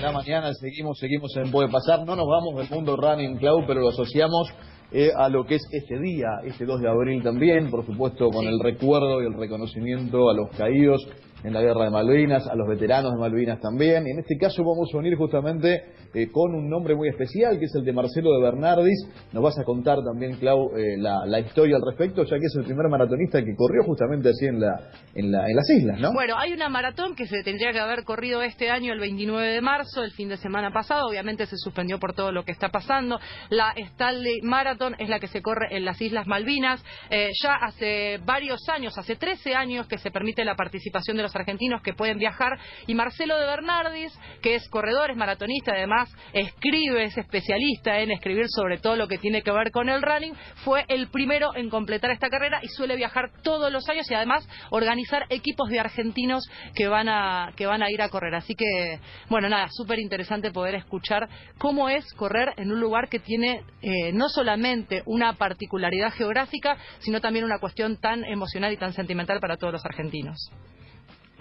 la mañana, seguimos, seguimos en Puede Pasar. No nos vamos del mundo running club, pero lo asociamos eh, a lo que es este día, este 2 de abril también, por supuesto con el recuerdo y el reconocimiento a los caídos en la guerra de Malvinas, a los veteranos de Malvinas también. Y en este caso vamos a unir justamente eh, con un nombre muy especial, que es el de Marcelo de Bernardis. Nos vas a contar también, Clau, eh, la, historia al respecto, ya que es el primer maratonista que corrió justamente así en, la, en, la, en las islas, ¿no? Bueno, hay una maratón que se tendría que haber corrido este año, el 29 de marzo, el fin de semana pasado. Obviamente se suspendió por todo lo que está pasando. La Stanley Marathon es la que se corre en las Islas Malvinas. Eh, ya hace varios años, hace 13 años que se permite la participación de los argentinos que pueden viajar. Y Marcelo de Bernardis, que es corredor, es maratonista, además escribe, es especialista en escribir sobre todo lo que tiene que ver con el running, fue el primero en completar esta carrera y suele viajar todos los años y además organizar equipos de argentinos que van a, que van a ir a correr. Así que, bueno, nada, súper interesante poder escuchar cómo es correr en un lugar que tiene eh, no solamente una particularidad geográfica, sino también una cuestión tan emocional y tan sentimental para todos los argentinos.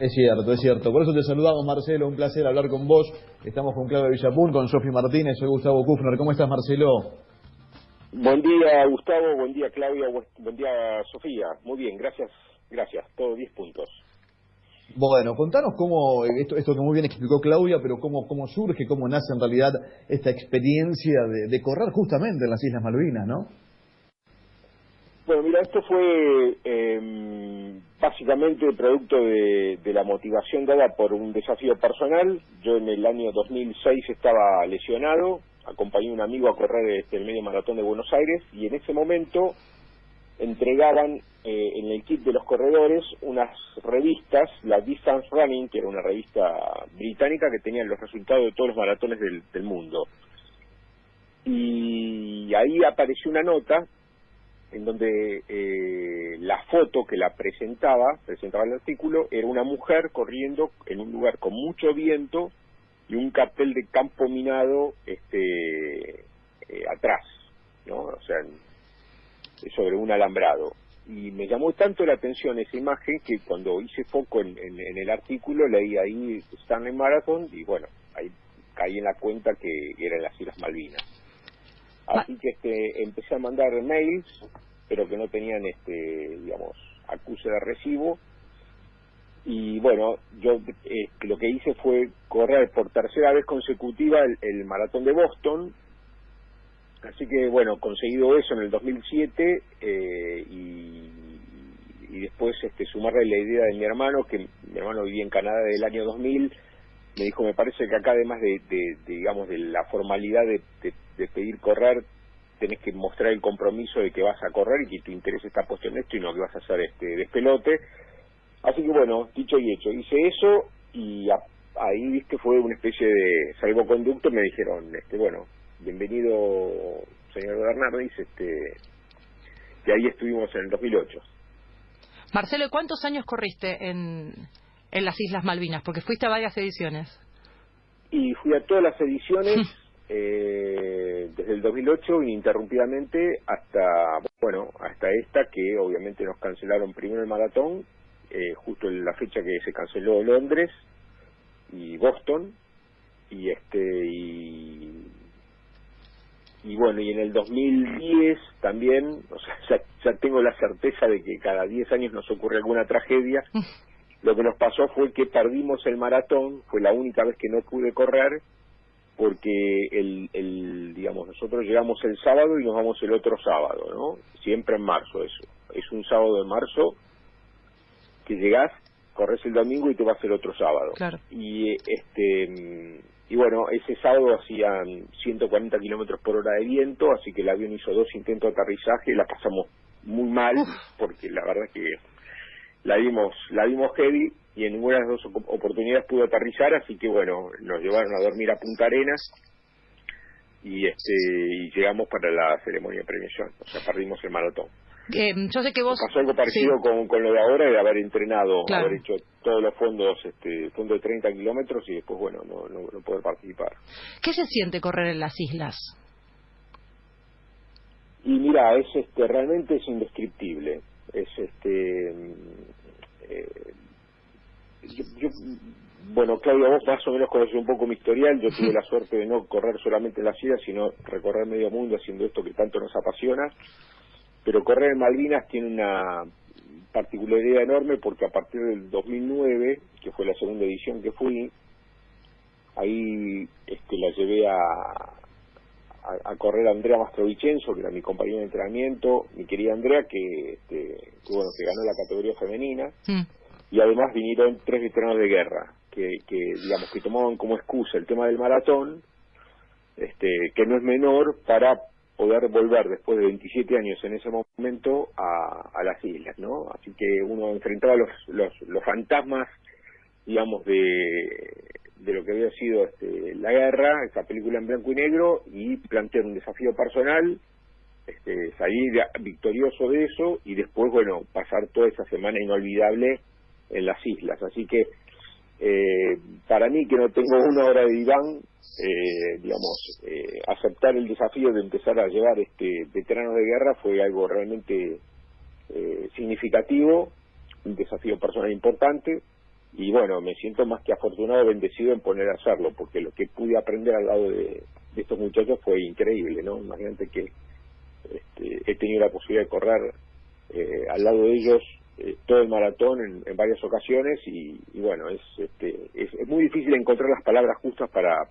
Es cierto, es cierto. Por eso te saludamos, Marcelo. Un placer hablar con vos. Estamos con Claudia Villapun, con Sofi Martínez. Soy Gustavo Kufner. ¿Cómo estás, Marcelo? Buen día, Gustavo. Buen día, Claudia. Buen día, Sofía. Muy bien, gracias. Gracias. Todos 10 puntos. Bueno, contanos cómo, esto, esto que muy bien explicó Claudia, pero cómo, cómo surge, cómo nace en realidad esta experiencia de, correr justamente en las Islas Malvinas, ¿no? Bueno, mira, esto fue eh, básicamente producto de, la motivación dada por un desafío personal. Yo en el año 2006 estaba lesionado, acompañé a un amigo a correr este, el medio maratón de Buenos Aires y en ese momento entregaban eh, en el kit de los corredores unas revistas, la Distance Running, que era una revista británica que tenía los resultados de todos los maratones del, mundo. Y ahí apareció una nota en donde eh, la foto que la presentaba, presentaba el artículo, era una mujer corriendo en un lugar con mucho viento y un cartel de campo minado este eh, atrás, ¿no? O sea, sobre un alambrado. Y me llamó tanto la atención esa imagen que cuando hice foco en, en el artículo leí ahí Stanley Marathon y bueno, ahí caí en la cuenta que era en las Islas Malvinas. Así que este, empecé a mandar mails, pero que no tenían, este, digamos, acuse de recibo. Y bueno, yo eh, lo que hice fue correr por tercera vez consecutiva el, maratón de Boston. Así que bueno, conseguido eso en el 2007 eh, y, después este, sumarle la idea de mi hermano, que mi hermano vivía en Canadá desde el año 2000, me dijo, me parece que acá además de, de digamos, de la formalidad de, pedir correr, tenés que mostrar el compromiso de que vas a correr y que tu interés está puesto en esto y no que vas a hacer este despelote. Así que bueno, dicho y hecho, hice eso y ahí viste fue una especie de salvoconducto, me dijeron, este bueno, bienvenido señor Bernardis, este y ahí estuvimos en el 2008. Marcelo, ¿cuántos años corriste en, en las Islas Malvinas? Porque fuiste a varias ediciones. Y fui a todas las ediciones. eh, desde el 2008 ininterrumpidamente hasta bueno hasta esta que obviamente nos cancelaron primero el maratón eh, justo en la fecha que se canceló Londres y Boston y este y, y bueno y en el 2010 también o sea ya, ya tengo la certeza de que cada 10 años nos ocurre alguna tragedia lo que nos pasó fue que perdimos el maratón fue la única vez que no pude correr porque el, el, digamos, nosotros llegamos el sábado y nos vamos el otro sábado, ¿no? Siempre en marzo eso. Es un sábado de marzo que llegás, corres el domingo y te vas el otro sábado. Claro. Y este y bueno, ese sábado hacían 140 kilómetros por hora de viento, así que el avión hizo dos intentos de aterrizaje, la pasamos muy mal, porque la verdad es que la vimos, la vimos heavy y en ninguna de las dos oportunidades pudo aterrizar, así que bueno, nos llevaron a dormir a Punta Arenas y este y llegamos para la ceremonia de premiación, o sea, perdimos el maratón. Eh, yo sé que vos... Pasó algo parecido con, con lo de ahora, de haber entrenado, haber hecho todos los fondos, este, fondo de 30 kilómetros y después, bueno, no, no, no poder participar. ¿Qué se siente correr en las islas? Y mira, es este, realmente es indescriptible. Es este, eh, yo, bueno, Claudia, vos más o menos conoces un poco mi historial. Yo tuve la suerte de no correr solamente la ciudad, sino recorrer medio mundo haciendo esto que tanto nos apasiona. Pero correr en Malvinas tiene una particularidad enorme porque a partir del 2009, que fue la segunda edición que fui, ahí este, la llevé a, a, correr a Andrea Mastrovicenzo, que era mi compañera de entrenamiento, mi querida Andrea, que, este, bueno, que ganó la categoría femenina. Mm. Y además vinieron tres veteranos de guerra, que, que digamos que tomaban como excusa el tema del maratón, este, que no es menor, para poder volver después de 27 años en ese momento a, las islas, ¿no? Así que uno enfrentaba los, los, los fantasmas, digamos, de, de lo que había sido este, la guerra, esa película en blanco y negro, y plantear un desafío personal, este, salir victorioso de eso y después, bueno, pasar toda esa semana inolvidable en las islas. Así que eh, para mí, que no tengo una hora de diván, eh, digamos, eh, aceptar el desafío de empezar a llevar este veteranos de guerra fue algo realmente eh, significativo, un desafío personal importante, y bueno, me siento más que afortunado, bendecido en poner a hacerlo, porque lo que pude aprender al lado de, estos muchachos fue increíble, ¿no? Imagínate que este, he tenido la posibilidad de correr eh, al lado de ellos eh, todo el maratón en, varias ocasiones y, bueno, es, este, es, muy difícil encontrar las palabras justas para,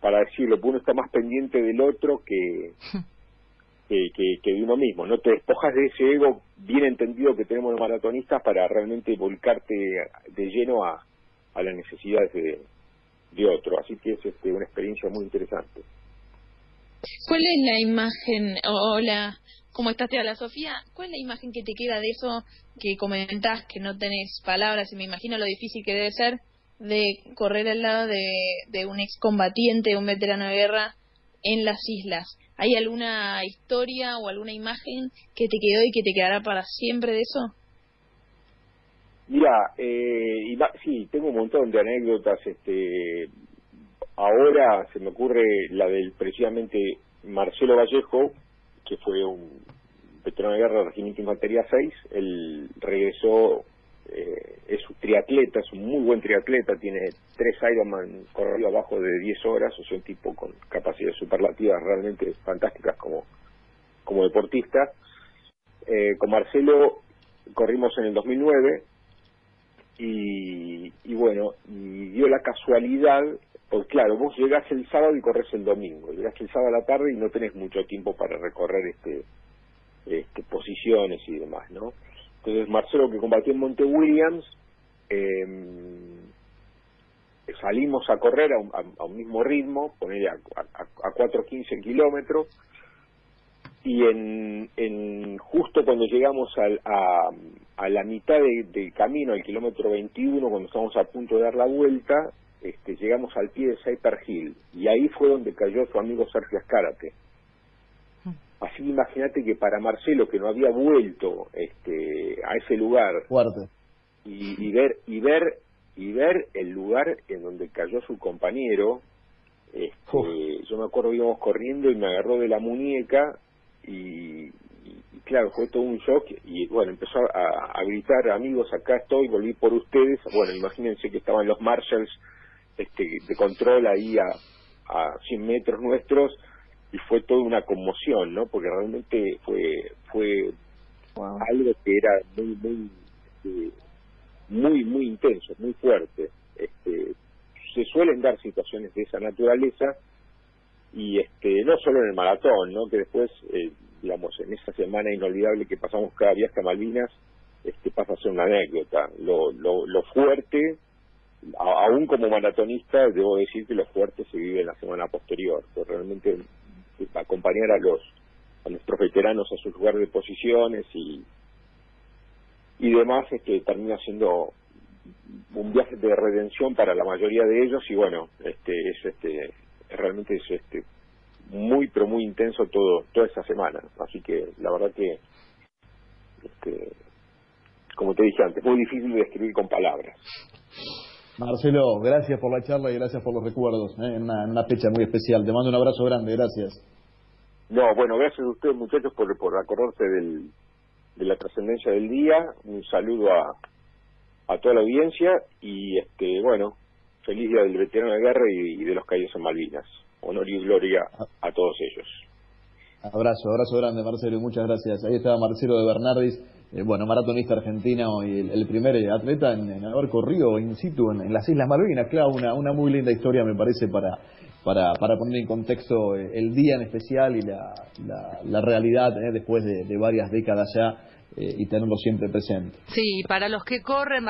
para decirlo, porque uno está más pendiente del otro que, que, que, de uno mismo. No te despojas de ese ego bien entendido que tenemos los maratonistas para realmente volcarte de lleno a, a las necesidades de, de otro. Así que es este, una experiencia muy interesante. ¿Cuál es la imagen, hola, cómo estás, la Sofía? ¿Cuál es la imagen que te queda de eso que comentás, que no tenés palabras y me imagino lo difícil que debe ser de correr al lado de, de un excombatiente, un veterano de guerra en las islas? ¿Hay alguna historia o alguna imagen que te quedó y que te quedará para siempre de eso? Mira, eh, sí, tengo un montón de anécdotas. Este, ahora se me ocurre la del precisamente Marcelo Vallejo, que fue un veterano de guerra del Regimiento Infantería 6. Él regresó eh, es un triatleta, es un muy buen triatleta, tiene tres Ironman corrido abajo de 10 horas, o sea, un tipo con capacidades superlativas realmente fantásticas como, como deportista. Eh, con Marcelo corrimos en el 2009 y, y bueno, y dio la casualidad, pues claro, vos llegás el sábado y corres el domingo, llegás el sábado a la tarde y no tenés mucho tiempo para recorrer este, este posiciones y demás, ¿no? Entonces Marcelo que combatió en Monte Williams, em, salimos a correr a un, mismo ritmo, poner a, a, a 4.15 kilómetros, y en, en justo cuando llegamos al, a, a la mitad del camino, al kilómetro 21, cuando estamos a punto de dar la vuelta, este, llegamos al pie de Cyper Hill, y ahí fue donde cayó su amigo Sergio Escárate Así imagínate que para Marcelo, que no había vuelto este, a ese lugar, Y, ver y ver y ver el lugar en donde cayó su compañero, este, yo me acuerdo que íbamos corriendo y me agarró de la muñeca y, claro, fue todo un shock y bueno, empezó a, gritar, amigos, acá estoy, volví por ustedes. Bueno, imagínense que estaban los marshals este, de control ahí a, a 100 metros nuestros y fue toda una conmoción, ¿no? Porque realmente fue fue algo que era muy muy este, muy muy intenso, muy fuerte. Este, se suelen dar situaciones de esa naturaleza y este no solo en el maratón, ¿no? Que después eh, digamos en esa semana inolvidable que pasamos cada viaje a Malvinas, este pasa a ser una anécdota. Lo lo, lo fuerte aún como maratonista, debo decir que lo fuerte se vive en la semana posterior. Pues realmente acompañar a los a nuestros veteranos a sus lugares de posiciones y y demás este termina siendo un viaje de redención para la mayoría de ellos y bueno este es este realmente es este muy pero muy intenso todo toda esa semana así que la verdad que este como te dije antes muy difícil de describir con palabras Marcelo, gracias por la charla y gracias por los recuerdos, ¿eh? en, una, fecha muy especial. Te mando un abrazo grande, gracias. No, bueno, gracias a ustedes muchachos por, por acordarse del, de la trascendencia del día. Un saludo a, a toda la audiencia y, este bueno, feliz día del veterano de guerra y, de los caídos en Malvinas. Honor y gloria a todos ellos. Abrazo, abrazo grande Marcelo, muchas gracias. Ahí estaba Marcelo de Bernardis, eh, bueno, maratonista argentino y el, primer atleta en, haber corrido in situ en, las Islas Malvinas. Claro, una, una muy linda historia me parece para, para, para poner en contexto eh, el día en especial y la, la, realidad eh, después de, varias décadas ya y tenerlo siempre presente. Sí, para los que corren,